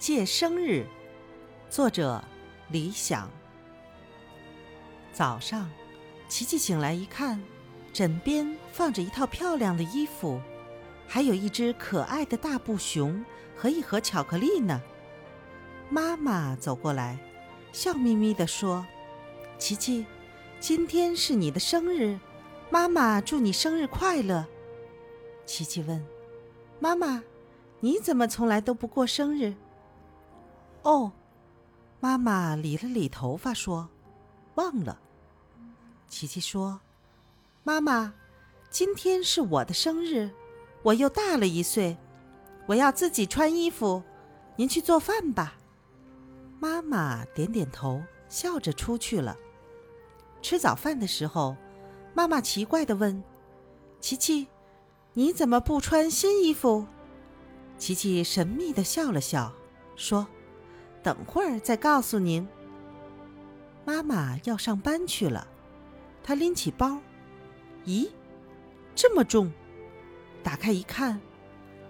借生日，作者李想。早上，琪琪醒来一看，枕边放着一套漂亮的衣服，还有一只可爱的大布熊和一盒巧克力呢。妈妈走过来，笑眯眯地说：“琪琪，今天是你的生日，妈妈祝你生日快乐。”琪琪问：“妈妈，你怎么从来都不过生日？”哦，妈妈理了理头发说：“忘了。”琪琪说：“妈妈，今天是我的生日，我又大了一岁，我要自己穿衣服，您去做饭吧。”妈妈点点头，笑着出去了。吃早饭的时候，妈妈奇怪的问：“琪琪，你怎么不穿新衣服？”琪琪神秘的笑了笑，说。等会儿再告诉您。妈妈要上班去了，她拎起包，咦，这么重！打开一看，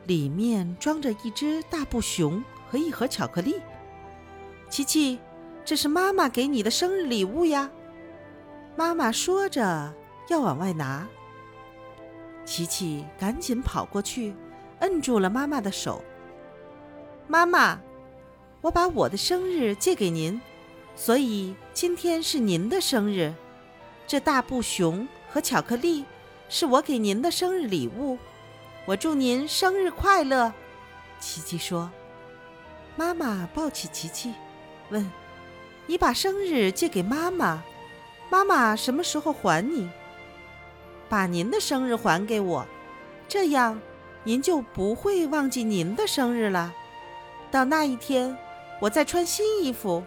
里面装着一只大布熊和一盒巧克力。琪琪，这是妈妈给你的生日礼物呀！妈妈说着要往外拿，琪琪赶紧跑过去，摁住了妈妈的手。妈妈。我把我的生日借给您，所以今天是您的生日。这大布熊和巧克力是我给您的生日礼物。我祝您生日快乐，琪琪说。妈妈抱起琪琪，问：“你把生日借给妈妈，妈妈什么时候还你？把您的生日还给我，这样您就不会忘记您的生日了。到那一天。”我在穿新衣服。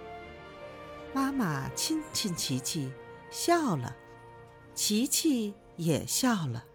妈妈亲亲琪琪，笑了，琪琪也笑了。